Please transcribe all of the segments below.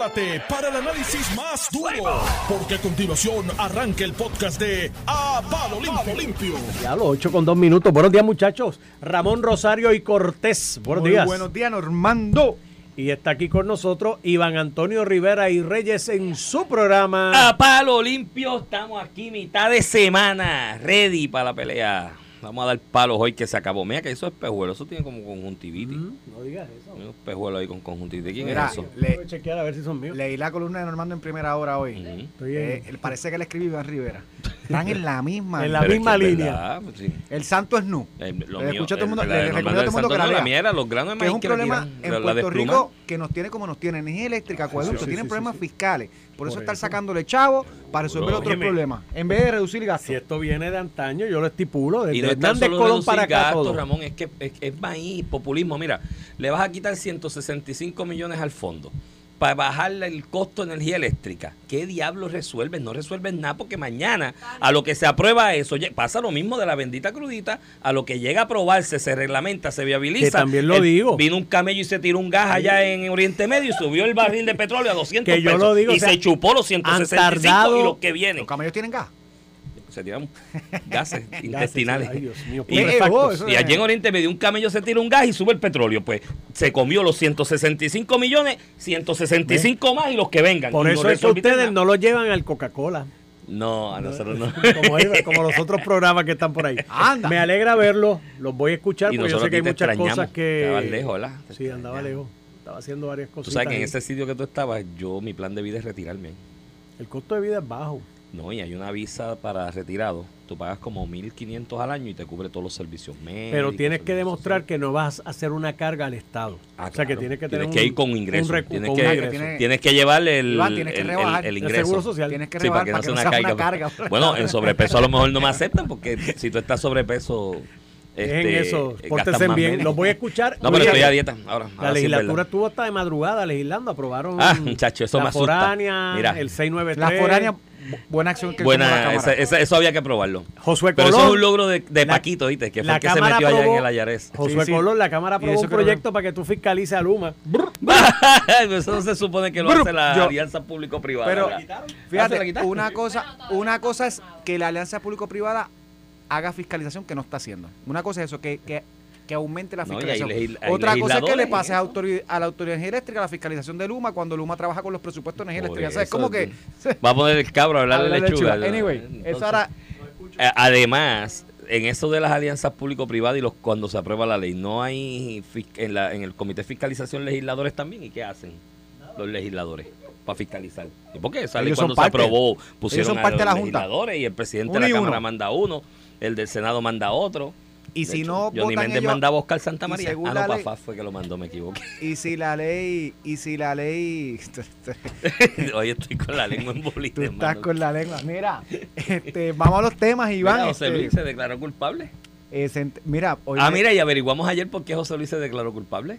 prepárate para el análisis más duro, porque a continuación arranca el podcast de A Palo Limpio. Limpio. Ya los 8 con 2 minutos. Buenos días, muchachos. Ramón Rosario y Cortés. Buenos Muy días. Buenos días, Normando. Y está aquí con nosotros Iván Antonio Rivera y Reyes en su programa. A palo limpio, estamos aquí mitad de semana, ready para la pelea. Vamos a dar palos hoy que se acabó. Mira que eso es pejuelo, eso tiene como conjuntivitis. Mm, No digas eso. Un pejuelo ahí con conjuntivitis. ¿Quién Mira, es eso? le- Voy a chequear a ver si son míos. leí la columna de Normando en primera hora hoy. Estoy en, Eh, parece que le escribió Iván Rivera. Están en la misma. En la es misma que línea. verdad, pues sí. El santo es nu. Eh, lo Le mío, escucho a todo el mundo- el- le la recomiendo a todo el mundo que la mía era los granos de Que es maíz un que le problema tiran, en la- la Puerto. Rico que nos tiene como nos tiene energía eléctrica, acueducto, sí, tienen sí, problemas sí. fiscales. Por eso Por estar eso. sacándole chavo para resolver otros problemas. En vez de reducir gastos. Si esto viene de antaño, yo lo estipulo. Desde Y no es tan Colón reducir para acá gastos, todo. Ramón, es que es, es maíz, populismo. Mira, le vas a quitar 165 millones al fondo para bajarle el costo de energía eléctrica. ¿Qué diablos resuelves? No resuelves nada porque mañana a lo que se aprueba eso, pasa lo mismo de la bendita crudita, a lo que llega a aprobarse, se reglamenta, se viabiliza. Que también lo El- digo. Vino un camello y se tiró un gas allá en Oriente Medio y subió el barril de petróleo a 200 Que yo pesos. lo digo, y o sea, se chupó los 165 tardado- y los que vienen. Los camellos tienen gas. Se tiran gases intestinales. Ay, Dios mío. Y- oh, eso y allí en Oriente Medio un camello se tira un gas y sube el petróleo. Pues se comió los 165 millones, 165 más y los que vengan. Por eso no es que ustedes nada. no lo llevan al Coca-Cola. No, a nosotros no. Como, los otros programas que están por ahí. Anda. Me alegra verlos, los voy a escuchar Y porque yo sé que hay muchas cosas que... Estabas lejos, ¿verdad? Sí, andaba lejos. Estaba haciendo varias Tú cosas. sabes que en ese sitio que tú estabas, yo, mi plan de vida es retirarme. El costo de vida es bajo. No, y hay una visa para retirado. Tú pagas como 1.500 al año y te cubre todos los servicios médicos. Pero tienes que demostrar sociales. que no vas a hacer una carga al Estado. Ah, o sea, que tienes que tener Tienes que ir un- con un ingresos. recu- Tienes con que, un ingreso. tiene- tienes que llevarle el, Iván, tienes que el- el- el El ingreso. seguro social. Tienes que Sí, para rebajar que para no sea una sea una carga. carga. Bueno, en sobrepeso a lo mejor no me aceptan porque si tú estás sobrepeso. Dejen este, eso, gastas pórtense bien. menos. Los voy a escuchar. No, pero estoy a dieta ahora. La ahora sí es legislatura verdad. estuvo hasta de madrugada legislando, aprobaron Ah, muchacho, eso la me asusta. foránea, Mira. el 693. La foránea, buena acción que la Buena, Cámara. esa- esa- eso había que probarlo. Josué Pero Colón. eso es un logro de, de la- Paquito, ¿viste? Que fue la el que se Cámara metió allá en el Ayares. Josué Sí, sí. Colón, la Cámara aprobó eso un que proyecto para que tú fiscalices a Luma. eso no se supone que lo hace la yo- alianza público-privada. Pero ¿verdad? Ah, ¿se la fíjate, quitaron? una cosa, una cosa es que la alianza público-privada haga fiscalización que no está haciendo. Una cosa es eso, que, que, que aumente la No, y hay fiscalización. hay Otra cosa es que le legisladores pase en a, a la autoridad de eléctrica la fiscalización de Luma cuando Luma trabaja con los presupuestos de energía eléctrica. ¿Sabes? eso, Como que... Va a poner el cabro a hablar de de lechuga. lechuga. Anyway, Entonces, eso ahora... eh, Además, en eso de las alianzas público-privadas y los cuando se aprueba la ley, no hay en, la, en el comité de fiscalización legisladores también. ¿Y qué hacen los legisladores para fiscalizar? ¿Y por qué? Ellos son cuando se aprobó pusieron son a parte de los Junta. legisladores y el presidente Uno de la uno. Cámara manda uno, el del Senado manda otro. Y De si hecho, no Johnny Méndez ellos- mandaba a Oscar y Santamaría. según Ah, no, papá fue que lo mandó, me equivoqué. Y si la ley... Y si la ley... Hoy estoy con la lengua en bolita, Tú estás con la lengua. Mira, este, vamos a los temas, Iván. Mira, José este, Luis se declaró culpable. eh, se mira, hoy Ah, me- mira, y averiguamos ayer por qué José Luis se declaró culpable.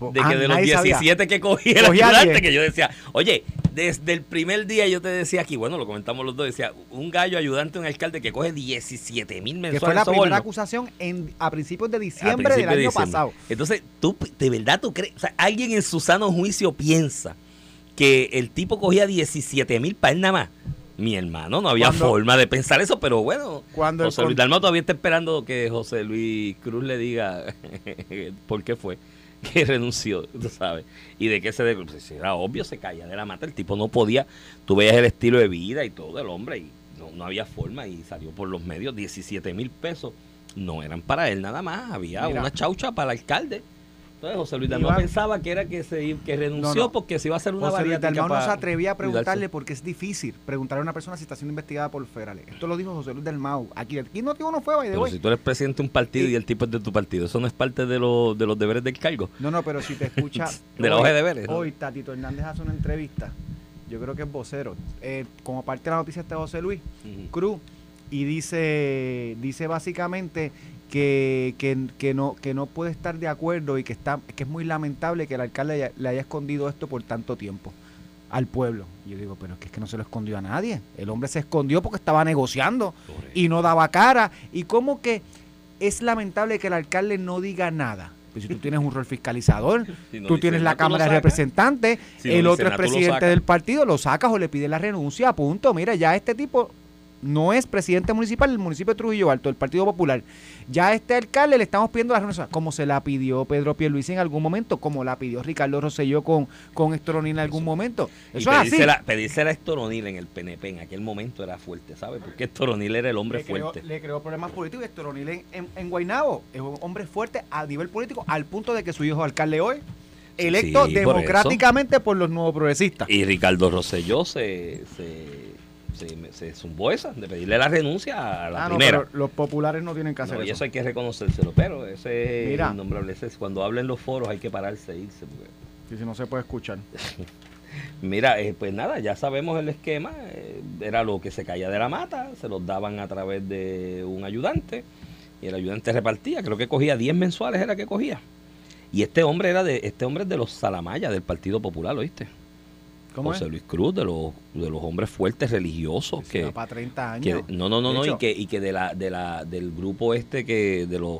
De ah, que de los nadie sabía. 17 que cogí el ayudante, 10. que yo decía, oye, desde el primer día yo te decía aquí, bueno, lo comentamos los dos, decía, un gallo ayudante, un alcalde que coge 17 mil Que mensuales. fue la soborno. primera acusación en, a principios de diciembre del de año diciembre. pasado. Entonces, tú, de verdad, tú crees, o sea, alguien en su sano juicio piensa que el tipo cogía 17 mil para él nada más. Mi hermano, no había Cuando- forma de pensar eso, pero bueno, Cuando José Luis Dalmau todavía está esperando que José Luis Cruz le diga por qué fue que renunció, tú sabes. Y de qué se... de- pues, era obvio, se caía de la mata. El tipo no podía... Tú veías el estilo de vida y todo del hombre y no, no había forma y salió por los medios 17 mil pesos. No eran para él nada más, había Mira. una chaucha para el alcalde. Entonces José Luis Dalmau pensaba que era que se que renunció No, no. porque se iba a hacer una José Luis Dalmau no se atrevía a preguntarle porque es difícil preguntarle a una persona si está siendo investigada por federales. Esto lo dijo José Luis Dalmau. Aquí, aquí no tío no fue, by the Pero way. si tú eres presidente de un partido y, Y- el tipo es de tu partido, eso no es parte de, lo- de los deberes del cargo. No, no, pero si te escucha. De la hoy- hoja de deberes. Hoy Tatito Hernández hace una entrevista. Yo creo que es vocero. eh, como parte de la noticia está José Luis Cruz. Y dice, dice básicamente que, que, que no, que no puede estar de acuerdo y que, está, que es muy lamentable que el alcalde haya- le haya escondido esto por tanto tiempo al pueblo. Y yo digo, pero es que, es que no se lo escondió a nadie. El hombre se escondió porque estaba negociando y no daba cara. Y como que es lamentable que el alcalde no diga nada. Pues si tú tienes un rol fiscalizador, Si no tú tienes la Cámara de. Representantes, Si el otro es presidente del partido, lo sacas o le pides la renuncia, punto. Mira, ya este tipo no es presidente municipal del municipio de Trujillo Alto, del Partido Popular. Ya a este alcalde le estamos pidiendo la renuncia, como se la pidió Pedro Pierluisi en algún momento, como la pidió Ricardo Rosselló con, con Héctor O'Neill en algún momento. Y Eso es así. pedírsela, pedírsela a Héctor O'Neill en el PNP en aquel momento era fuerte, ¿sabes? Porque Héctor O'Neill era el hombre le creó, fuerte. le creó problemas políticos O'Neill en, en, en Guaynabo es un hombre fuerte a nivel político al punto de que su hijo es alcalde hoy, electo Sí, por democráticamente por, los nuevos progresistas. Y Ricardo Rosselló se, se, se, se zumbó esa, de pedirle la renuncia a la Ah, no, primera. pero los populares no tienen que hacer No, y eso. eso hay que reconocérselo, pero ese es Mira. innombrable. Ese es cuando hablen los foros hay que pararse e irse. porque- Y si no se puede escuchar. Mira, eh, pues nada, ya sabemos el esquema. eh, era lo que se caía de la mata, se los daban a través de un ayudante y el ayudante repartía. Creo que cogía 10 mensuales, era que cogía. Y este hombre era de este hombre es de los Salamayas del Partido Popular, ¿oíste? ¿Cómo José es? Luis Cruz, de los, de los hombres fuertes religiosos Se que, para 30 que- años. no no no no y que y que de la de la del grupo este que de los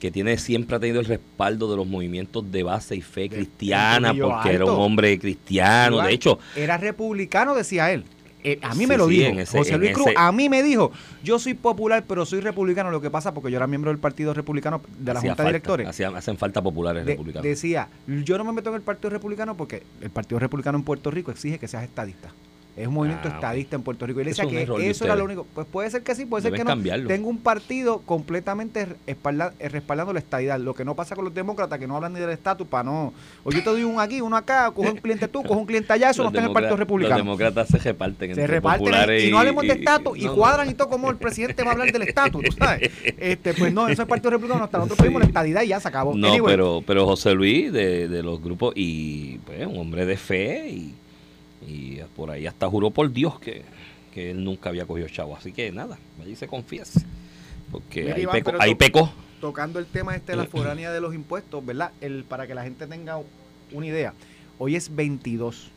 que tiene siempre ha tenido el respaldo de los movimientos de base y fe cristiana porque era un hombre cristiano de hecho Era republicano, decía él. Eh, a mí Sí, me lo sí, dijo. ese- José Luis Cruz, ese- a mí me dijo, yo soy popular, pero soy republicano. Lo que pasa porque yo era miembro del Partido Republicano de la hacía Junta de falta, Directores. hacía- hacen falta populares De- republicanos decía, yo no me meto en el Partido Republicano porque el Partido Republicano en Puerto Rico exige que seas estadista. Es un movimiento Ah, estadista en Puerto Rico. Y Eso decía que eso era lo único. Pues puede ser que sí, puede ser que no. cambiarlo. Tengo un partido completamente eh, respaldando la estadidad. Lo que no pasa con los demócratas que no hablan ni del estatus para no. O yo te doy un aquí, uno acá, coge un cliente tú, coge un cliente allá, eso Los no está en el Partido Republicano. los demócratas se reparten Se entre reparten populares y, no hablemos de estatus y no, cuadran y todo como el presidente va a hablar del estatus, tú sabes. Este, pues no, eso es el Partido Republicano, hasta nosotros pedimos la estadidad y ya se acabó. No, Anyway, pero, pero José Luis de, de los grupos y pues un hombre de fe y, y por ahí hasta juró por Dios que, que él nunca había cogido chavo. Así que nada, allí se confiese. Porque Mira, ahí, Iván, pecó, pero ahí to- pecó. tocando el tema este de la foránea de los impuestos, ¿verdad? El, para que la gente tenga una idea. Hoy es 22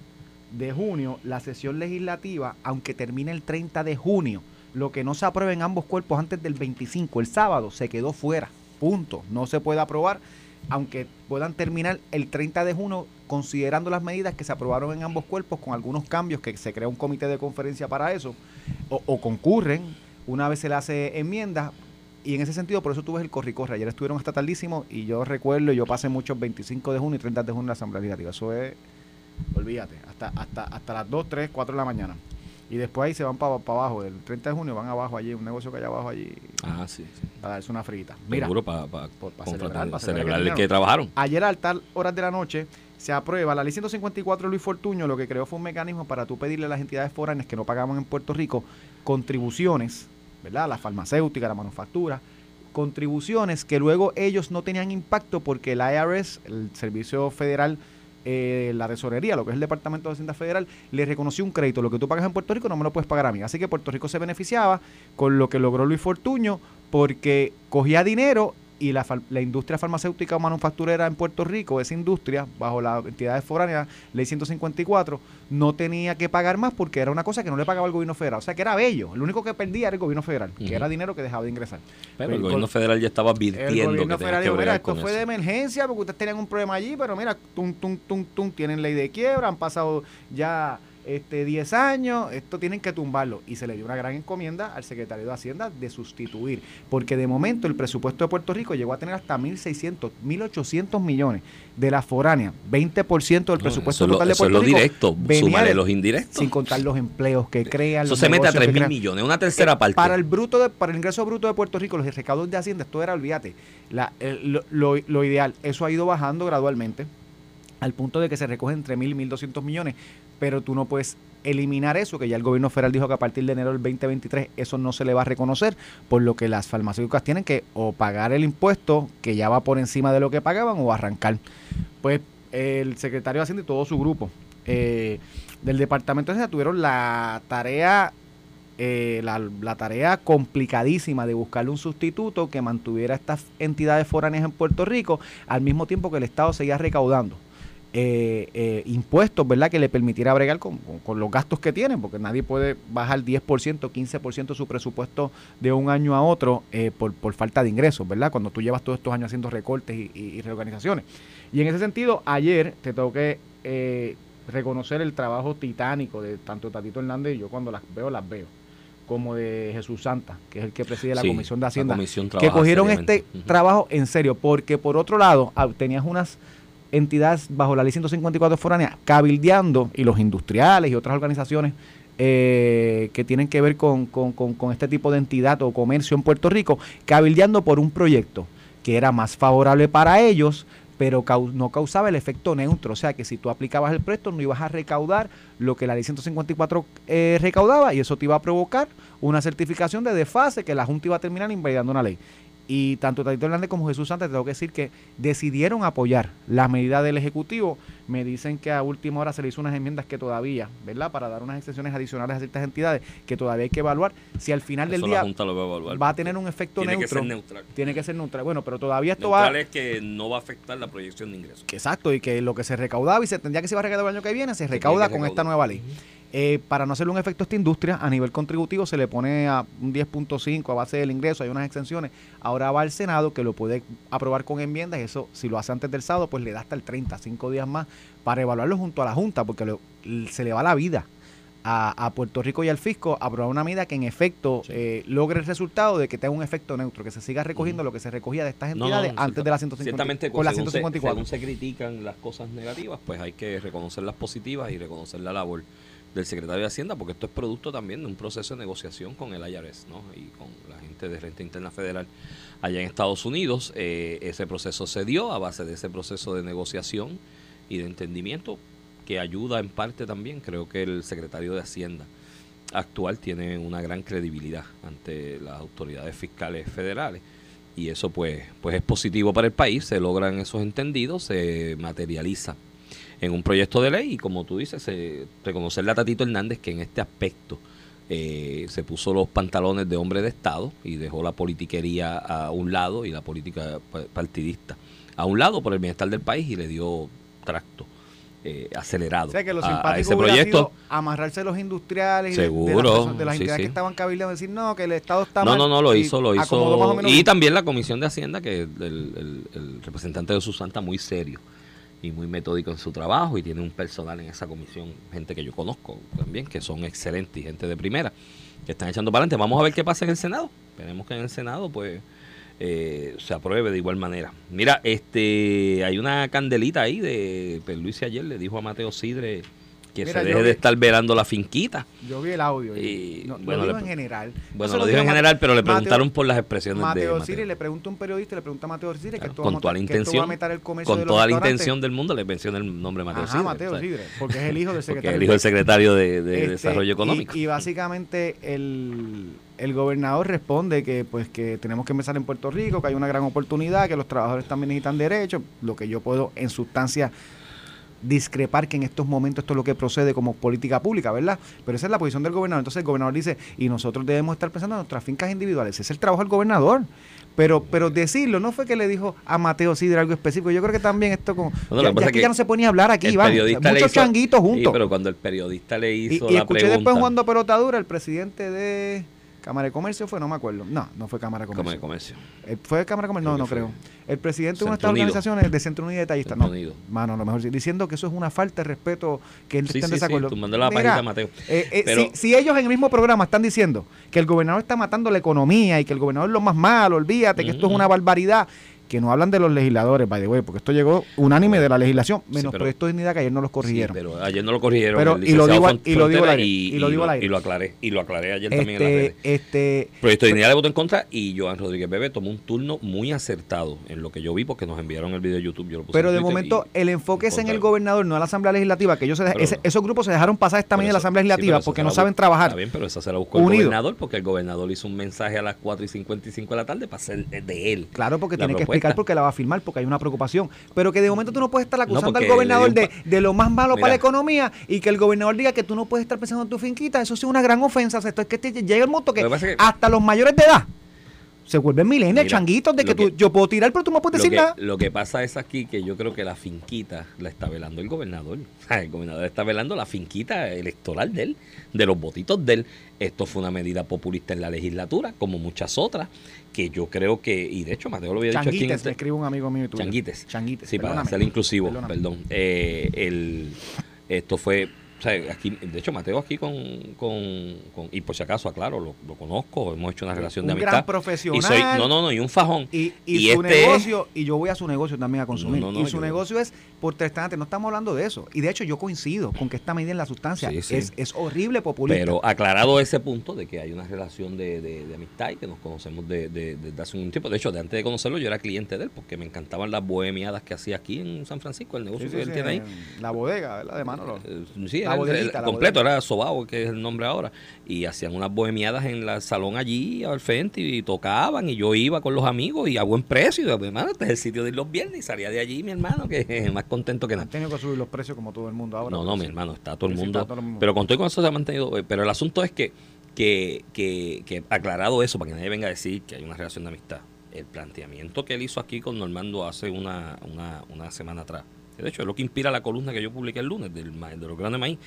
de junio, la sesión legislativa, aunque termine el 30 de junio, lo que no se apruebe en ambos cuerpos antes del 25, el sábado, se quedó fuera. Punto. No se puede aprobar, aunque puedan terminar el 30 de junio, considerando las medidas que se aprobaron en ambos cuerpos, con algunos cambios, que se crea un comité de conferencia para eso, o, concurren, una vez se le hace enmienda, y en ese sentido, por eso tú ves el corri-corre. Ayer estuvieron hasta tardísimo y yo recuerdo, yo pasé muchos 25 de junio y 30 de junio en la Asamblea Legislativa. Eso es, olvídate, hasta, hasta, hasta las 2, 3, 4 de la mañana. Y después ahí se van para abajo. El 30 de junio van abajo allí, un negocio que hay abajo allí, Ah, sí. sí. para darse una frita. Mira, Seguro para pa celebrar, celebrar, pa que trabajaron. ayer a altas horas de la noche se aprueba la ley 154 de Luis Fortuño, lo que creó fue un mecanismo para tú pedirle a las entidades foráneas que no pagaban en Puerto Rico contribuciones, ¿verdad? La farmacéutica, la manufactura, contribuciones que luego ellos no tenían impacto porque el IRS, el Servicio Federal, eh, la tesorería, lo que es el Departamento de Hacienda Federal, le reconoció un crédito. Lo que tú pagas en Puerto Rico no me lo puedes pagar a mí. Así que Puerto Rico se beneficiaba con lo que logró Luis Fortuño porque cogía dinero y la, la industria farmacéutica o manufacturera en Puerto Rico, esa industria, bajo la entidad foráneas, ley 154, no tenía que pagar más porque era una cosa que no le pagaba el gobierno federal. O sea que era bello. Lo único que perdía era el gobierno federal, que era dinero que dejaba de ingresar. Pero el El gobierno federal ya estaba El advirtiendo gobierno que tenía federal dijo, mira, esto fue de emergencia porque ustedes tenían un problema allí, pero mira, tum, tum, tum, tum, tienen ley de quiebra, han pasado ya este 10 años, esto tienen que tumbarlo. Y se le dio una gran encomienda al secretario de Hacienda de sustituir, porque de momento el presupuesto de Puerto Rico llegó a tener hasta 1.600, 1.800 millones de la foránea, 20% del presupuesto lo- total de eso es Puerto lo Rico. directo, súmale los indirectos. Sin contar los empleos que crean. Eso los se mete a negocios 3 que mil millones, una tercera Eh, parte. Para el bruto de, para el ingreso bruto de Puerto Rico, los recaudos de Hacienda, esto era, olvídate, la- el- lo, lo- lo ideal. Eso ha ido bajando gradualmente al punto de que se recogen entre mil y mil doscientos millones, pero tú no puedes eliminar eso, que ya el gobierno federal dijo que a partir de enero del 2023 eso no se le va a reconocer, por lo que las farmacéuticas tienen que o pagar el impuesto que ya va por encima de lo que pagaban o arrancar. Pues el secretario de Hacienda y todo su grupo eh, del Departamento de Hacienda tuvieron la tarea eh, la, la tarea complicadísima de buscarle un sustituto que mantuviera estas entidades foráneas en Puerto Rico al mismo tiempo que el Estado seguía recaudando. Eh, eh, impuestos, ¿verdad? Que le permitiera bregar con, con- con los gastos que tienen, porque nadie puede bajar 10%, 15% su presupuesto de un año a otro eh, por, por falta de ingresos, ¿verdad? Cuando tú llevas todos estos años haciendo recortes y, y- y reorganizaciones. Y en ese sentido, ayer te tengo que eh, reconocer el trabajo titánico de tanto Tatito Hernández y yo cuando las veo, las veo, como de Jesús Santa, que es el que preside la Sí, Comisión de Hacienda comisión que cogieron este trabajo en serio, porque por otro lado ah, tenías unas entidades bajo la ley 154 foránea cabildeando y los industriales y otras organizaciones eh, que tienen que ver con, con- con- este tipo de entidad o comercio en Puerto Rico, cabildeando por un proyecto que era más favorable para ellos, pero no causaba el efecto neutro. O sea que si tú aplicabas el préstamo no ibas a recaudar lo que la ley 154 eh, recaudaba y eso te iba a provocar una certificación de desfase que la Junta iba a terminar invalidando una ley. Y tanto Tatito Hernández como Jesús Sánchez, tengo que decir que decidieron apoyar las medidas del Ejecutivo. Me dicen que a última hora se le hizo unas enmiendas que todavía, ¿verdad? Para dar unas excepciones adicionales a ciertas entidades que todavía hay que evaluar si al final del día la Junta lo va a evaluar. va a tener un efecto Tiene que neutro. ser neutral. Tiene que ser neutral. Bueno, pero todavía esto Neutral va... es que no va a afectar la proyección de ingresos. que Exacto, y que lo que se recaudaba y se tendría que se iba a recaudar el año que viene, se recauda tiene que con esta nueva ley. Eh, para no hacerle un efecto a esta industria, a nivel contributivo se le pone a un 10.5 a base del ingreso, hay unas exenciones. Ahora va al Senado que lo puede aprobar con enmiendas, y eso si lo hace antes del sábado, pues le da hasta el 30, 5 días más para evaluarlo junto a la Junta, porque lo- se le va la vida a, a Puerto Rico y al fisco a aprobar una medida que en efecto Sí. eh, logre el resultado de que tenga un efecto neutro, que se siga recogiendo lo que se recogía de estas No, entidades no, antes de la 150, Ciertamente, con la según, se, 154. según se critican las cosas negativas, pues hay que reconocer las positivas y reconocer la labor del secretario de Hacienda, porque esto es producto también de un proceso de negociación con el IRS ¿no? y con la gente de Renta Interna Federal allá en Estados Unidos. Eh, ese proceso se dio a base de ese proceso de negociación y de entendimiento que ayuda en parte también. Creo que el secretario de Hacienda actual tiene una gran credibilidad ante las autoridades fiscales federales y eso pues pues es positivo para el país se logran esos entendidos se materializa en un proyecto de ley y como tú dices se, reconocerle a Tatito Hernández que en este aspecto eh, se puso los pantalones de hombre de Estado y dejó la politiquería a un lado y la política pa- partidista a un lado por el bienestar del país y le dio tracto eh, acelerado O sea que lo a- a simpático ese proyecto sido amarrarse los industriales y de- de, Seguro, las, personas- de las sí, entidades sí. que estaban cabildeando decir no, que el Estado está No, mal. no, no, lo hizo, lo hizo. Y bien. también la Comisión de Hacienda, que el, el- el representante de Susanta muy serio y muy metódico en su trabajo y tiene un personal en esa comisión, gente que yo conozco también, que son excelentes y gente de primera, que están echando para adelante. Vamos a ver qué pasa en el Senado. Esperemos que en el Senado, pues, eh, se apruebe de igual manera. Mira, este, hay una candelita ahí de Luis ayer le dijo a Mateo Sidre que Mira, se deje vi- de estar velando la finquita. Yo vi el audio. Y, Y, no, bueno, lo digo le- en general. Bueno, Eso lo dijo en Mateo- general, pero le Mateo- preguntaron por las expresiones de Mateo Mateo. Siri le pregunta a un periodista, le pregunta a Mateo Siri que con toda la intención, meter el comercio de con toda la intención del mundo le menciona el nombre Mateo Ajá, Mateo. Sidre, porque es el hijo del secretario. el hijo del secretario de, de Este, Desarrollo Económico. Y, y básicamente el, el gobernador responde que pues que tenemos que empezar en Puerto Rico, que hay una gran oportunidad, que los trabajadores también necesitan derechos, lo que yo puedo en sustancia discrepar que en estos momentos esto es lo que procede como política pública, ¿verdad? Pero esa es la posición del gobernador. Entonces el gobernador dice, y nosotros debemos estar pensando en nuestras fincas individuales. Ese es el trabajo del gobernador. Pero, pero decirlo, no fue que le dijo a Mateo Sidre algo específico. Yo creo que también esto. Bueno, lo ya, ya que ya no se pone a hablar aquí, Iván. Muchos changuitos Sí, juntos. pero cuando el periodista le Y, hizo y la escuché pregunta... después jugando pelotadura el presidente de Cámara de Comercio, fue, no me acuerdo. No, no fue Cámara de Comercio. de comercio. Eh, ¿Fue Cámara de Comercio? No, no creo. El presidente de una de estas organizaciones de Centro Unido y Detallista. Centro No, Unido. mano, a lo mejor sí, diciendo que eso es una falta de respeto, que él Sí, está en sí, sí, desacuerdo. tumbándole la Mira, pajita a Mateo. eh, eh, Pero- si, si ellos en el mismo programa están diciendo que el gobernador está matando la economía y que el gobernador es lo más malo, olvídate que esto es una barbaridad, que no hablan de los legisladores, by the way, porque esto llegó unánime de la legislación, menos pero- Proyecto de Dignidad que ayer no los corrigieron. Sí, pero ayer no lo corrigieron. Pero- y lo digo y lo digo al aire, y, y lo digo al aire. y lo aclaré. Y lo aclaré ayer también en las este, redes. este, Proyecto de Dignidad le votó en contra y Joan Rodríguez Bebe tomó un turno muy acertado en lo que yo vi porque nos enviaron el video de YouTube. Yo lo puse Pero en de momento y- el enfoque es en el gobernador, no en la Asamblea Legislativa, que ellos se deja- Pero- ese- esos grupos se dejaron pasar esta medida de la Asamblea sí, Legislativa pero porque no la saben trabajar. Está bien, pero esa se la buscó Unido. el gobernador porque el gobernador hizo un mensaje a las 4 y 55 de la tarde para ser de él. Claro, porque la tiene que. Explicar por qué la va a firmar, porque hay una preocupación. Pero que de momento tú no puedes estar acusando porque al gobernador de, de lo más malo Mira. para la economía y que el gobernador diga que tú no puedes estar pensando en tu finquita. Eso sí es una gran ofensa. Esto es que te- llega el punto que, Lo que pasa es que- hasta los mayores de edad se vuelven milenios, changuitos, de lo que, tú, que- yo puedo tirar, pero tú no puedes decir que, nada. lo que pasa es aquí que yo creo que la finquita la está velando el gobernador. El gobernador está velando la finquita electoral de él, de los votitos de él. Esto fue una medida populista en la legislatura, como muchas otras, que yo creo que, y de hecho Mateo lo había dicho aquí Changuites, este- escribe un amigo mío. Changuites. Changuites. Sí, para ser inclusivo, Perdóname. perdón. Eh, el, esto fue, o sea, aquí, de hecho, Mateo aquí con, con, con- y por si acaso, aclaro, lo, lo conozco, hemos hecho una relación de Un amistad. gran profesional. Y soy, no, no, no, y un fajón. Y, y, Y su este es- negocio, y yo voy a su negocio también a consumir. No, no, y su negocio es por restaurante. No estamos hablando de eso. Y de hecho, yo coincido con que esta medida en la sustancia Sí, sí. Es, es horrible populista. Pero aclarado ese punto de que hay una relación de, de- de amistad y que nos conocemos de- de- desde hace un tiempo. De hecho, de antes de conocerlo, yo era cliente de él porque me encantaban las bohemiadas que hacía aquí en San Francisco, el negocio Sí, que él tiene ahí. La bodega, ¿verdad? De Manolo. Eh, Sí, La bodeguita, el completo, era Sobao, que es el nombre ahora. Y hacían unas bohemiadas en el salón allí al frente y tocaban. Y yo iba con los amigos y a buen precio. Y, mi hermano, este es el sitio de ir los viernes. Y salía de allí, mi hermano, que es más contento que nada. Han tenido que subir los precios como todo el mundo ahora. No, no, porque mi hermano, está todo el mundo. está todo el mundo. Pero con todo y con eso se ha mantenido. eh, Pero el asunto es que, que, que, que aclarado eso, para que nadie venga a decir que hay una relación de amistad, el planteamiento que él hizo aquí con Normando hace una, una, una semana atrás, de hecho es lo que inspira la columna que yo publiqué el lunes del, de los grandes maíz,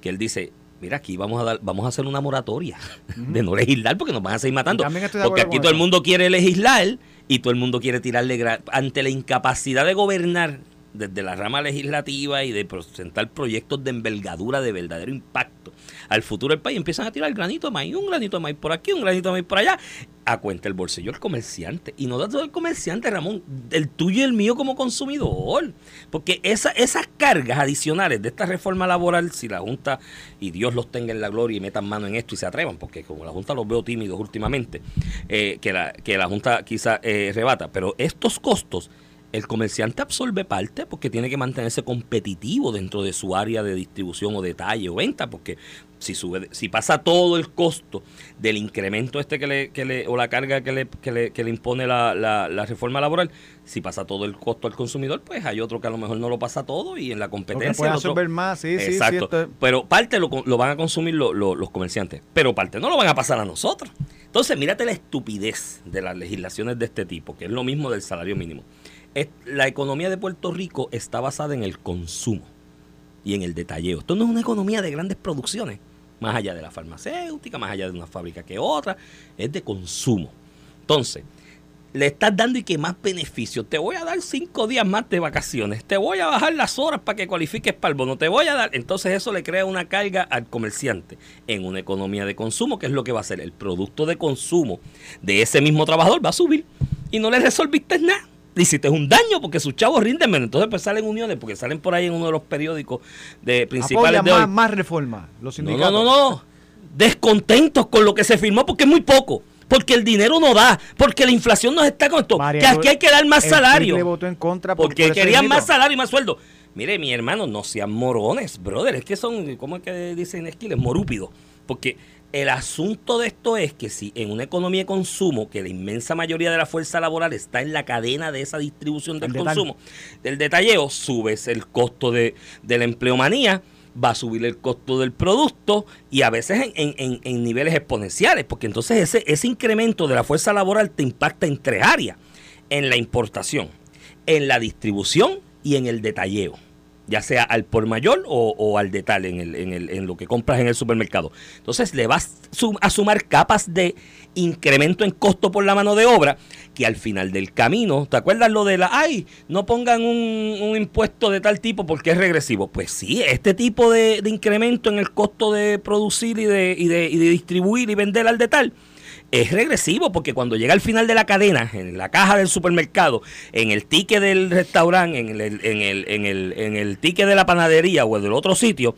que él dice. Mira, aquí vamos a dar, vamos a hacer una moratoria de no legislar porque nos van a seguir matando. Porque aquí todo el mundo quiere legislar y todo el mundo quiere tirarle ante la incapacidad de gobernar desde la rama legislativa y de presentar proyectos de envergadura de verdadero impacto al futuro del país empiezan a tirar granito de maíz, un granito de maíz por aquí, un granito de maíz por allá, a cuenta el bolsillo del comerciante. Y no da todo el comerciante, Ramón, el tuyo y el mío como consumidor. Porque esa, esas cargas adicionales de esta reforma laboral, si la Junta, y Dios los tenga en la gloria y metan mano en esto y se atrevan, porque como la Junta los veo tímidos últimamente, eh, que, la, que la Junta quizá eh, rebata, pero estos costos el comerciante absorbe parte porque tiene que mantenerse competitivo dentro de su área de distribución o detalle o venta, porque si sube, si pasa todo el costo del incremento este que le, que le o la carga que le, que le, que le impone la, la, la reforma laboral, si pasa todo el costo al consumidor, pues hay otro que a lo mejor no lo pasa todo y en la competencia puede absorber más, sí, sí, sí, Exacto. esto es- Pero parte lo, lo van a consumir lo- lo- los comerciantes, pero parte no lo van a pasar a nosotros. Entonces, mírate la estupidez de las legislaciones de este tipo, que es lo mismo del salario mínimo. La economía de Puerto Rico está basada en el consumo y en el detalleo. Esto no es una economía de grandes producciones, más allá de la farmacéutica, más allá de una fábrica que otra, es de consumo. Entonces, le estás dando y que más beneficios. Te voy a dar cinco días más de vacaciones. Te voy a bajar las horas para que cualifiques para el bono. Te voy a dar. Entonces eso le crea una carga al comerciante en una economía de consumo, que es lo que va a hacer. El producto de consumo de ese mismo trabajador va a subir y no le resolviste nada. Le hiciste un daño porque sus chavos rinden menos. Entonces pues salen uniones, porque salen por ahí en uno de los periódicos de principales de hoy. más, más reforma. Los No, sindicatos. no, no, no. Descontentos con lo que se firmó porque es muy poco. Porque el dinero no da. Porque la inflación nos está con esto. Que aquí hay que dar más salario. triple votó en contra por- porque por querían más salario y más sueldo. Mire, mi hermano, no sean morones, brother. Es que son, ¿cómo es que dicen esquiles? Morúpidos. Porque el asunto de esto es que si en una economía de consumo, que la inmensa mayoría de la fuerza laboral está en la cadena de esa distribución del El detalle. consumo, del detalleo, subes el costo de, de la empleomanía, va a subir el costo del producto y a veces en, en- en- en niveles exponenciales, porque entonces ese, ese incremento de la fuerza laboral te impacta en tres áreas, en la importación, en la distribución y en el detalleo, ya sea al por mayor o, o al detalle en, el- en el- en lo que compras en el supermercado. Entonces le vas a sumar capas de incremento en costo por la mano de obra que al final del camino, ¿te acuerdas lo de la, ay, no pongan un, un impuesto de tal tipo porque es regresivo? Pues sí, este tipo de, incremento en el costo de producir y de, y de, y de distribuir y vender al detal es regresivo porque cuando llega al final de la cadena, en la caja del supermercado, en el ticket del restaurante, en el, en el, en el, en el ticket de la panadería o del otro sitio,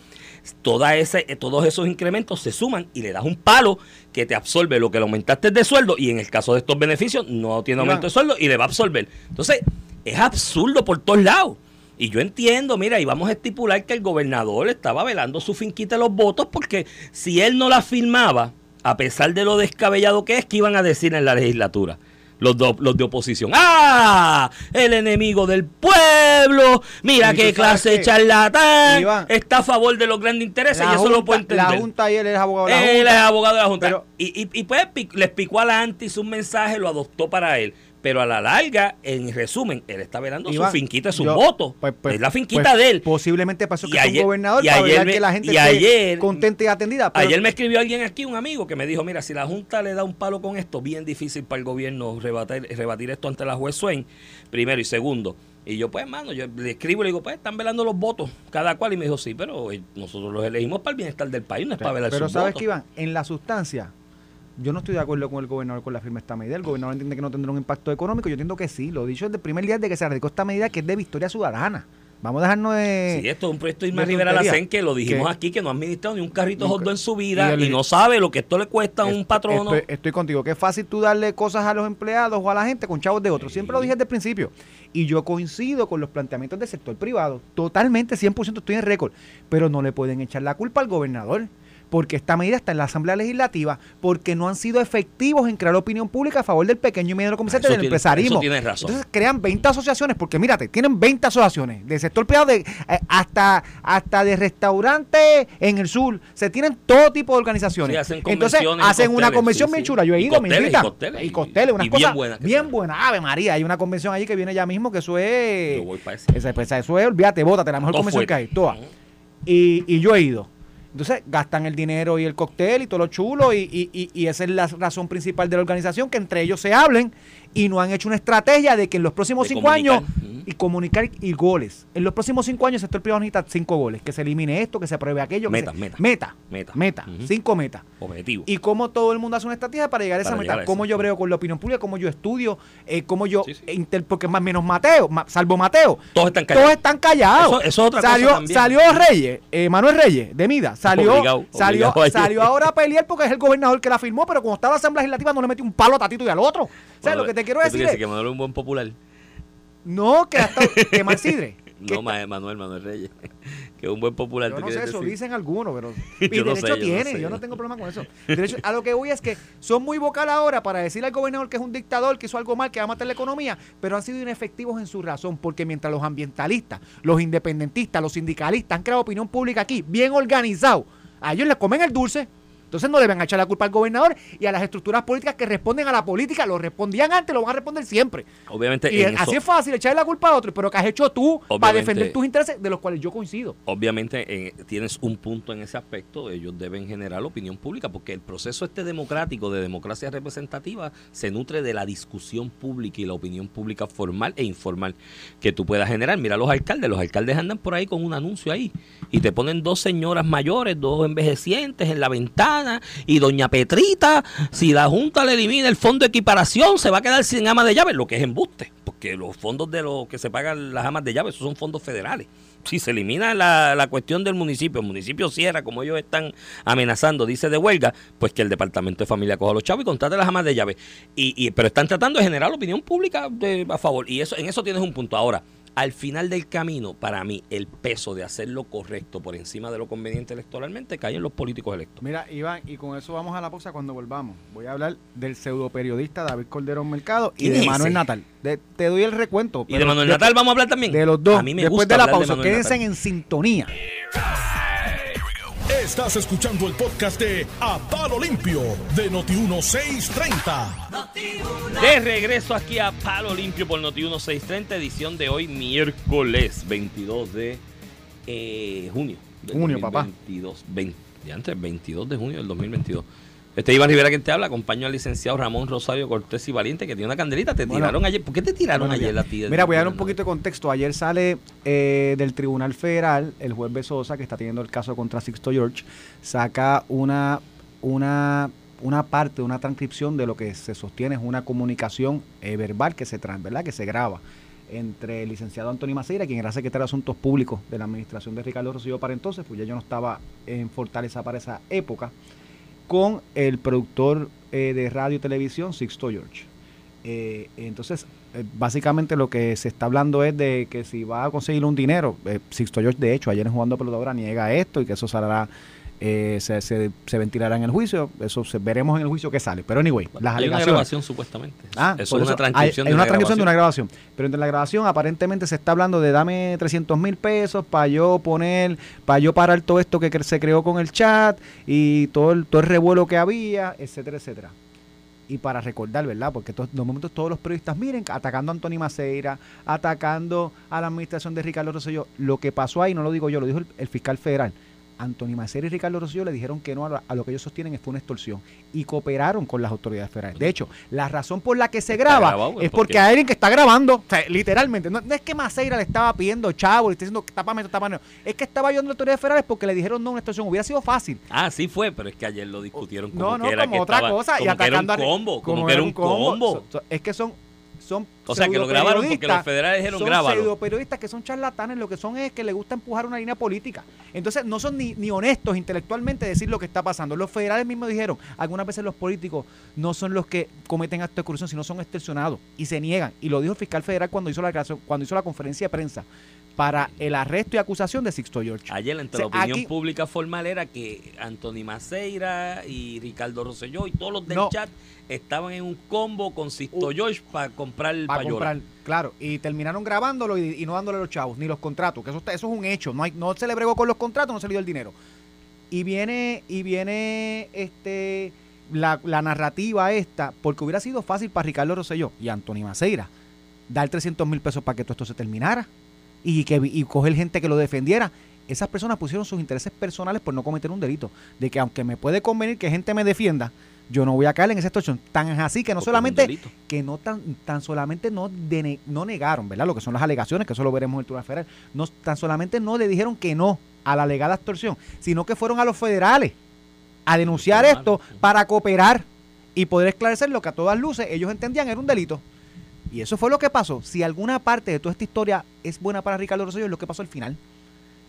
toda ese, todos esos incrementos se suman y le das un palo que te absorbe lo que le aumentaste de sueldo y en el caso de estos beneficios no tiene aumento de sueldo y le va a absorber. Entonces, es absurdo por todos lados. Y yo entiendo, mira, y vamos a estipular que el gobernador estaba velando su finquita de los votos porque si él no la firmaba, a pesar de lo descabellado que es, que iban a decir en la legislatura? los, do- los de oposición. ¡Ah! El enemigo del pueblo. Mira qué clase de que, charlatán. Iván, está a favor de los grandes intereses y eso lo puedo entender. La Junta y él es abogado de la Él Junta. es abogado de la Junta. Pero- y, y, y pues les picó a la anti un mensaje, lo adoptó para él. Pero a la larga, en resumen, él está velando Iván, su finquita sus yo- votos. pues- pues- es la finquita pues, de él. Posiblemente pasó que es un gobernador y para ayer me- que la gente y ayer- contenta y atendida. pero- Ayer me escribió alguien aquí, un amigo, que me dijo, mira, si la Junta le da un palo con esto, bien difícil para el gobierno rebatir, rebatir esto ante la juez Swain, primero y segundo. Y yo, pues, hermano, yo le escribo y le digo, pues, están velando los votos, cada cual. Y me dijo, sí, pero eh, nosotros los elegimos para el bienestar del país, no es para velar Pero sus sabes votos. que Iván, en la sustancia, yo no estoy de acuerdo con el gobernador con la firma de esta medida. El gobernador entiende que no tendrá un impacto económico. Yo entiendo que sí. Lo he dicho desde el primer día de que se radicó esta medida, que es de victoria ciudadana. Vamos a dejarnos de. Sí, esto es un proyecto de Irma Rivera. Lacén que lo dijimos aquí, que no ha administrado ni un carrito Nunca. en su vida Y no sabe lo que esto le cuesta a un patrono. Estoy, estoy contigo. Que es fácil tú darle cosas a los empleados o a la gente con chavos de otros. Siempre lo dije desde el principio. Y yo coincido con los planteamientos del sector privado. Totalmente, 100% estoy en récord. Pero no le pueden echar la culpa al gobernador. Porque esta medida está en la Asamblea Legislativa. Porque no han sido efectivos en crear opinión pública a favor del pequeño y mediano comerciante Eso del tiene- empresarismo. eso tienes razón. Entonces crean 20 asociaciones. Porque mírate, tienen 20 asociaciones del sector privado de, eh, hasta, hasta de restaurantes en el sur. Se tienen todo tipo de organizaciones. Sí, hacen Entonces hacen una convención sí, bien sí. chula. Yo he Y ido, me cócteles, y invitan. cócteles, Y cócteles, unas y bien cosas que bien buenas. Ave María, hay una convención allí que viene ya mismo, que eso es... Yo voy para ese. Esa, pues, eso es, olvídate, bótate, la mejor Todo convención fuerte. que hay, toda. Y, y yo he ido. Entonces gastan el dinero y el cóctel y todo lo chulo y, y- y- y esa es la razón principal de la organización, que entre ellos se hablen y no han hecho una estrategia de que en los próximos De cinco años comunicar. Y comunicar y goles. En los próximos cinco años el sector privado necesita cinco goles, que se elimine esto, que se apruebe aquello. que Meta, se- meta. meta, Meta. cinco metas. Objetivo. Y cómo todo el mundo hace una estrategia para llegar a esa Para meta. Cómo yo brego con la opinión pública, cómo yo estudio, eh, cómo yo, Sí, sí. inter- porque más menos Mateo, ma- salvo Mateo, Todos están callados. todos están callados. Eso- eso es otra cosa salió, también. Salió Reyes, eh, Manuel Reyes, de Mida, salió, Obligado, salió, obligado salió ahora a pelear porque es el gobernador que la firmó, pero cuando estaba la Asamblea Legislativa no le metió un palo a Tatito y al otro. O sea, lo que te quiero ¿Qué tú decir es, que Manuel es un buen popular. no, que hasta que que No, Ma- Manuel, Manuel Reyes. que es un buen popular. Yo ¿tú no sé, eso decir? dicen algunos, pero. Y Yo no derecho sé, yo no tiene, sé, yo no no tengo problema con eso. Derecho- a lo que voy es que son muy vocal ahora para decirle al gobernador que es un dictador, que hizo algo mal, que va a matar la economía, pero han sido inefectivos en su razón, porque mientras los ambientalistas, los independentistas, los sindicalistas han creado opinión pública aquí, bien organizado, a ellos les comen el dulce. Entonces no deben echar la culpa al gobernador y a las estructuras políticas que responden a la política. Lo respondían antes, lo van a responder siempre. Obviamente, Y en así eso- es fácil echarle la culpa a otro, pero que has hecho tú para defender tus intereses, de los cuales yo coincido. obviamente eh, tienes un punto en ese aspecto, ellos deben generar opinión pública, porque el proceso este democrático de democracia representativa se nutre de la discusión pública y la opinión pública formal e informal que tú puedas generar. Mira los alcaldes, los alcaldes andan por ahí con un anuncio ahí y te ponen dos señoras mayores, dos envejecientes en la ventana y doña Petrita, si la Junta le elimina el fondo de equiparación, se va a quedar sin ama de llaves, lo que es embuste, porque los fondos de los que se pagan las amas de llaves, esos son fondos federales si se elimina la, la cuestión del municipio, el municipio cierra, como ellos están amenazando, dice de huelga, pues que el Departamento de Familia coja a los chavos y contrate las amas de llave. Y, y- pero están tratando de generar opinión pública de- a favor. Y eso en eso tienes un punto. Ahora, al final del camino, para mí, el peso de hacer lo correcto por encima de lo conveniente electoralmente cae en los políticos electos. Mira, Iván, y con eso vamos a la pausa cuando volvamos. Voy a hablar del pseudo periodista David Calderón Mercado y ¿Quién de Manuel? Natal. De- te doy el recuento. Y de Manuel Natal vamos a hablar también. De los dos. A mí me Después gusta de la pausa, quédense Natal. en sintonía. Estás escuchando el podcast de A Palo Limpio de Noti1630. De regreso aquí a Palo Limpio por Noti 1630, edición de hoy, miércoles 22 de eh, junio. Junio, papá. 2022, 20 de antes, 22 de junio del 2022. Este Iván Rivera quien te habla, acompaño al licenciado Ramón Rosario Cortés y Valiente, que tiene una candelita. Te Bueno. tiraron ayer. ¿Por qué te tiraron Bueno, ayer la tía? Mira, voy a dar un poquito de contexto. Ayer sale eh, del Tribunal Federal, el juez Besosa, que está teniendo el caso contra Sixto George, saca una, una, una parte, una transcripción de lo que se sostiene es una comunicación eh, verbal que se, tran- ¿verdad? que se graba entre el licenciado Antonio Maceira, quien era secretario de Asuntos Públicos de la administración de Ricardo Rosselló para entonces, pues ya yo no estaba en Fortaleza para esa época, con el productor eh, de radio y televisión, Sixto George. Eh, entonces, eh, básicamente lo que se está hablando es de que si va a conseguir un dinero, eh, Sixto George, de hecho, ayer en jugando pelotadora niega esto y que eso saldrá eh, se, se, se ventilará en el juicio. Eso se, veremos en el juicio que sale. Pero anyway, las Hay una grabación supuestamente. Ah, eso es una transcripción hay de una una transcripción de una grabación. Pero entre la grabación aparentemente se está hablando de dame 300 mil pesos para yo poner, para yo parar todo esto que se creó con el chat y todo el, todo el revuelo que había, etcétera, etcétera. Y para recordar, ¿verdad? Porque to- de momentos todos los periodistas, miren, atacando a Anthony Maceira, atacando a la administración de Ricardo Rosselló. Lo que pasó ahí, no lo digo yo, lo dijo el, el fiscal federal. Anthony Maceira y Ricardo Rosselló le dijeron que no a lo, a lo que ellos sostienen fue una extorsión y cooperaron con las autoridades federales. De hecho, la razón por la que se Está graba grabado, es ¿por porque hay alguien que está grabando, o sea, literalmente, no, no es que Maceira le estaba pidiendo chavo, le está diciendo tápame, esto, tápame, es que estaba ayudando a las autoridades federales porque le dijeron no a una extorsión, hubiera sido fácil. Ah, sí fue, pero es que ayer lo discutieron como No, no, que era como que otra estaba- cosa y que era un combo, como, que era un combo. So- so- es que son son O sea, que lo grabaron porque los federales dijeron, son "Grábalo". periodistas que son charlatanes, lo que son es que les gusta empujar una línea política. Entonces, no son ni, ni honestos intelectualmente de decir lo que está pasando. Los federales mismos dijeron, algunas veces los políticos no son los que cometen actos de corrupción, sino son extorsionados y se niegan. Y lo dijo el fiscal federal cuando hizo la cuando hizo la conferencia de prensa para el arresto y acusación de Sixto George. Ayer entre O sea, la opinión aquí- pública formal era que Anthony Maceira y Ricardo Rosselló y todos los del No. chat estaban en un combo con Sisto Uh, George para comprar el para comprar, claro, y terminaron grabándolo y, y no dándole los chavos, ni los contratos, que eso, está- eso es un hecho, no, hay, no se le bregó con los contratos, no se le dio el dinero. Y viene, y viene este la, la narrativa esta, porque hubiera sido fácil para Ricardo Rosselló y Anthony Maceira dar 300 mil pesos para que todo esto se terminara y, que, y coger gente que lo defendiera. Esas personas pusieron sus intereses personales por no cometer un delito. De que aunque me puede convenir que gente me defienda, yo no voy a caer en esa extorsión. Tan así que no Porque solamente que no tan, tan solamente no, no negaron, ¿verdad? Lo que son las alegaciones, que eso lo veremos en el Tribunal Federal. No, tan solamente no le dijeron que no a la alegada extorsión, sino que fueron a los federales a denunciar esto para cooperar y poder esclarecer lo que a todas luces ellos entendían era un delito. Y eso fue lo que pasó. Si alguna parte de toda esta historia es buena para Ricardo Rosselló, es lo que pasó al final.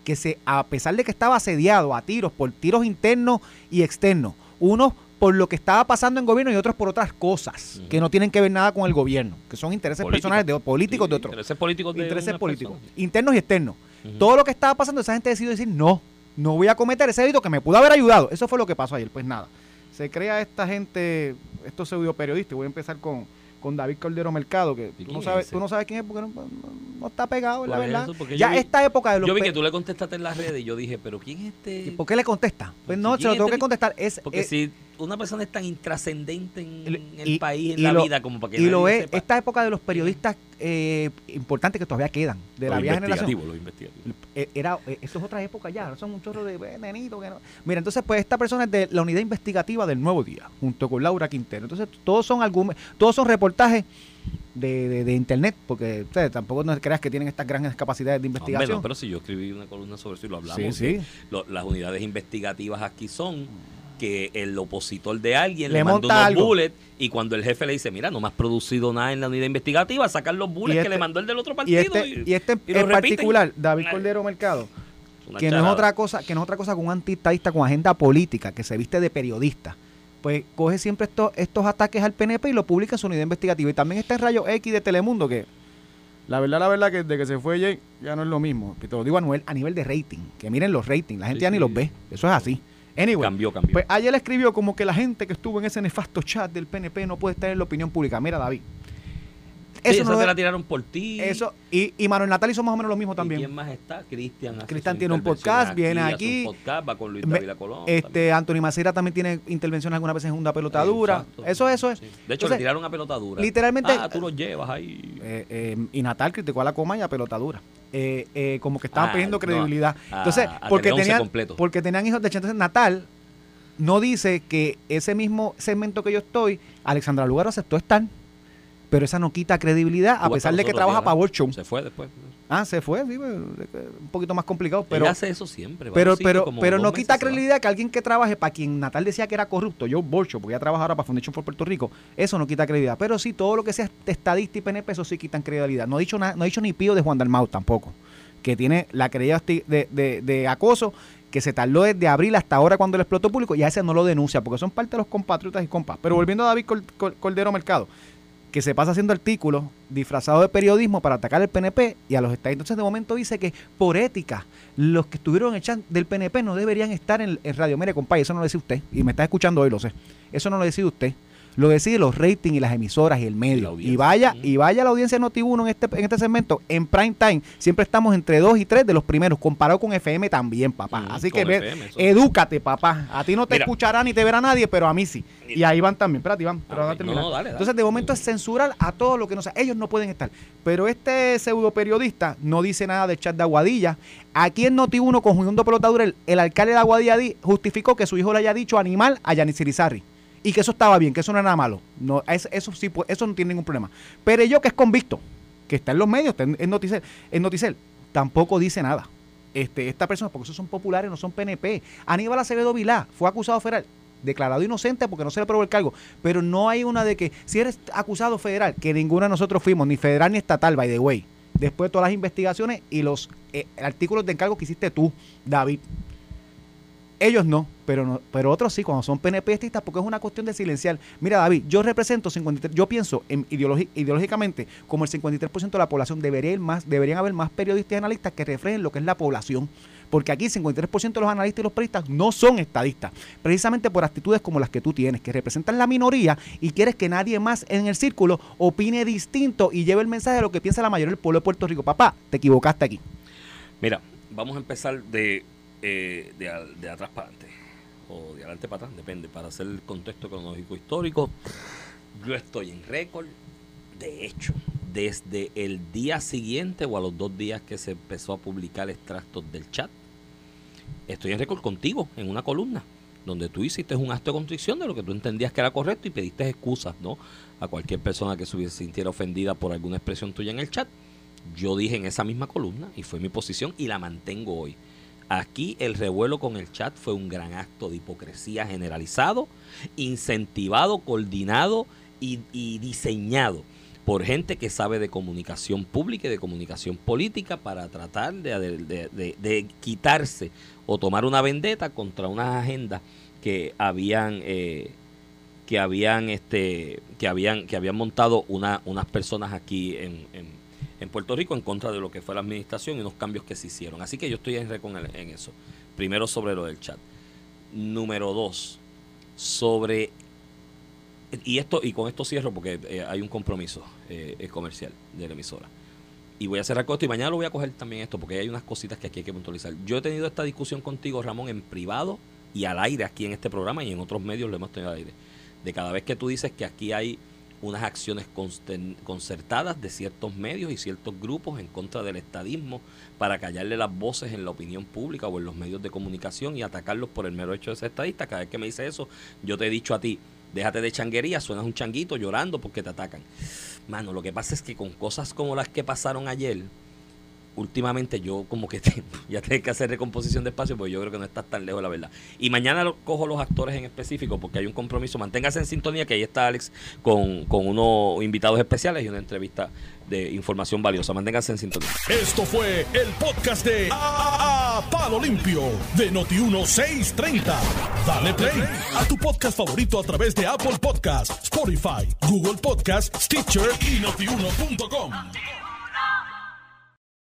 Que se, a pesar de que estaba asediado a tiros por tiros internos y externos, unos por lo que estaba pasando en gobierno y otros por otras cosas que no tienen que ver nada con el gobierno, que son intereses personales de políticos Sí, de otros. Intereses políticos de Intereses políticos, persona. internos y externos. Todo lo que estaba pasando, esa gente decidió decir no, no voy a cometer ese delito que me pudo haber ayudado. Eso fue lo que pasó ayer. Pues nada, se crea esta gente, estos pseudo periodistas. Voy a empezar con, con David Cordero Mercado, que ¿Y tú no, es sabes, tú no sabes quién es porque no, está pegado, la ¿Cuál es verdad. Ya vi- esta época de los Yo vi que tú le contestaste en las redes y yo dije, pero ¿quién es este? ¿Y ¿Por qué le contesta? Pues no, se ¿Quién lo es tengo este que contestar. Es, Porque si una persona es tan intrascendente en el y- país, en y la lo- vida, como para que y lo es, sepa. esta época de los periodistas eh, importantes que todavía quedan, de la vieja generación. investigativo, lo investigativo. Eh, era eh, esto es otra época ya son un chorro de eh, nenito que no mira entonces pues esta persona es de la unidad investigativa del Nuevo Día junto con Laura Quintero entonces todos son argumentos todos son reportajes de, de- de internet porque ustedes tampoco no creas que tienen estas grandes capacidades de Hombre, investigación no, pero si yo escribí una columna sobre eso y lo hablamos. sí sí lo- las unidades investigativas aquí son que el opositor de alguien Le le, manda unos algo. bullets y cuando el jefe le dice, mira, no me has producido nada en la unidad investigativa, sacar los bullets que este- le mandó el del otro y partido. este y este y en particular David Cordero Mercado que no es otra cosa que no es otra cosa que un antitadista con agenda política que se viste de periodista pues coge siempre estos estos ataques al PNP y lo publica en su unidad investigativa y también está en Rayo X de Telemundo que la verdad la verdad que desde que se fue Jay ya no es lo mismo te lo digo a nivel, a nivel de rating que miren los ratings la gente Sí, ya ni sí. los ve eso es así anyway Cambió, cambió. pues ayer escribió como que la gente que estuvo en ese nefasto chat del PNP no puede estar en la opinión pública mira David Sí, eso no te lo- la tiraron por ti. eso y, y Manuel Natal hizo más o menos lo mismo ¿Y también quién más está? Cristian. Cristian tiene un podcast, viene aquí. un podcast, va con Luis David Colón. Este, Anthony Macera también tiene intervenciones algunas veces en una pelotadura. Eso, eso es. De hecho, Entonces, le tiraron a pelotadura. literalmente- Ah, tú los llevas ahí. Eh, eh, y Natal criticó a la coma y a pelotadura. Eh, como que estaban Ah, pidiendo no, credibilidad. a- Entonces, porque tenían, porque tenían hijos de hecho. Entonces, Natal no dice que ese mismo segmento que yo estoy, Alexandra Lugaro aceptó estar. Pero esa no quita credibilidad, a pesar de que trabaja para Show. Se fue después. Ah, se fue, sí, pues, un poquito más complicado. Pero hace eso siempre. pero, pero, pero no quita credibilidad que alguien que trabaje para quien Natal decía que era corrupto, yo Borcho, porque ya trabaja ahora para Foundation for Puerto Rico, eso no quita credibilidad. Pero sí, todo lo que sea estadista y PNP, eso sí quitan credibilidad. No he dicho, no dicho ni pío de Juan Dalmau tampoco, que tiene la credibilidad de, de, de acoso que se tardó desde abril hasta ahora cuando le explotó público y a ese no lo denuncia, porque son parte de los compatriotas y compas. Pero volviendo a David Cordero Mercado, que se pasa haciendo artículos disfrazados de periodismo para atacar al PNP y a los estadistas. Entonces, de momento dice que por ética, los que estuvieron chat del PNP no deberían estar en, en radio. Mire, compadre, eso no lo dice usted. Y me está escuchando hoy, lo sé. Eso no lo decide usted. Lo decide los ratings y las emisoras y el medio. Y, vaya, y vaya la audiencia de Noti1 en este, en este segmento, en prime time, siempre estamos entre dos y tres de los primeros, comparado con FM también, papá. Así que ve, edúcate, papá. A ti no te escuchará ni te verá nadie, pero a mí sí. Y ahí van también. Espérate, Iván. Pero a terminar. Entonces, de momento es censurar a todo lo que no sea. Ellos no pueden estar. Pero este pseudo periodista no dice nada de chat de Aguadilla. Aquí en Noti1, conjunto pelotadura, el, el alcalde de Aguadilla justificó que su hijo le haya dicho animal a Yanis Irizarry y que eso estaba bien, que eso no era nada malo. No, eso, sí, pues, eso no tiene ningún problema. Pero yo que es convicto, que está en los medios, está en, Noticel, en Noticel, tampoco dice nada. Este, esta persona, porque esos son populares, no son PNP. Aníbal Acevedo Vilá fue acusado federal, declarado inocente porque no se le aprobó el cargo, pero no hay una de que si eres acusado federal, que ninguno de nosotros fuimos, ni federal ni estatal, by the way, después de todas las investigaciones y los eh, artículos de encargo que hiciste tú, David, ellos no, pero no, pero otros sí, cuando son PNPistas, porque es una cuestión de silenciar. Mira, David, yo represento 53, yo pienso en ideológicamente como el 53% de la población debería más, deberían haber más periodistas y analistas que reflejen lo que es la población. Porque aquí el 53% de los analistas y los periodistas no son estadistas, precisamente por actitudes como las que tú tienes, que representan la minoría y quieres que nadie más en el círculo opine distinto y lleve el mensaje de lo que piensa la mayoría del pueblo de Puerto Rico. Papá, te equivocaste aquí. Mira, vamos a empezar de eh, de, de, atrás para adelante, o de adelante para atrás, depende, para hacer el contexto cronológico histórico. Yo estoy en récord, de hecho, desde el día siguiente o a los dos días que se empezó a publicar extractos del chat, estoy en récord contigo, en una columna, donde tú hiciste un acto de constricción de lo que tú entendías que era correcto y pediste excusas, ¿no? A cualquier persona que se sintiera ofendida por alguna expresión tuya en el chat. Yo dije en esa misma columna, y fue mi posición, y la mantengo hoy Aquí el revuelo con el chat fue un gran acto de hipocresía generalizado, incentivado, coordinado y, diseñado por gente que sabe de comunicación pública y de comunicación política para tratar de, quitarse o tomar una vendetta contra unas agendas que habían eh, que habían este que habían que habían montado una, unas personas aquí en en Puerto Rico en contra de lo que fue la administración y unos cambios que se hicieron. Así que yo estoy en, en eso. Primero sobre lo del chat. Número dos, sobre y esto y con esto cierro porque eh, hay un compromiso eh, comercial de la emisora y voy a cerrar con esto y mañana lo voy a coger también esto porque hay unas cositas que aquí hay que puntualizar yo he tenido esta discusión contigo Ramón en privado y al aire aquí en este programa y en otros medios lo hemos tenido al aire de cada vez que tú dices que aquí hay unas acciones concertadas de ciertos medios y ciertos grupos en contra del estadismo para callarle las voces en la opinión pública o en los medios de comunicación y atacarlos por el mero hecho de ser estadista. Cada vez que me dice eso, yo te he dicho a ti, déjate de changuería, suenas un changuito llorando porque te atacan. Mano, lo que pasa es que con cosas como las que pasaron ayer, últimamente yo como que ya tengo que hacer recomposición de espacio porque yo creo que no estás tan lejos la verdad. Y mañana cojo los actores en específico porque hay un compromiso. Manténgase en sintonía que ahí está Alex con, con unos invitados especiales y una entrevista de información valiosa. Manténgase en sintonía. Esto fue el podcast de a, Palo Limpio de Noti1630. Dale play a tu podcast favorito a través de Apple Podcasts, Spotify, Google Podcasts, Stitcher y notiuno.com.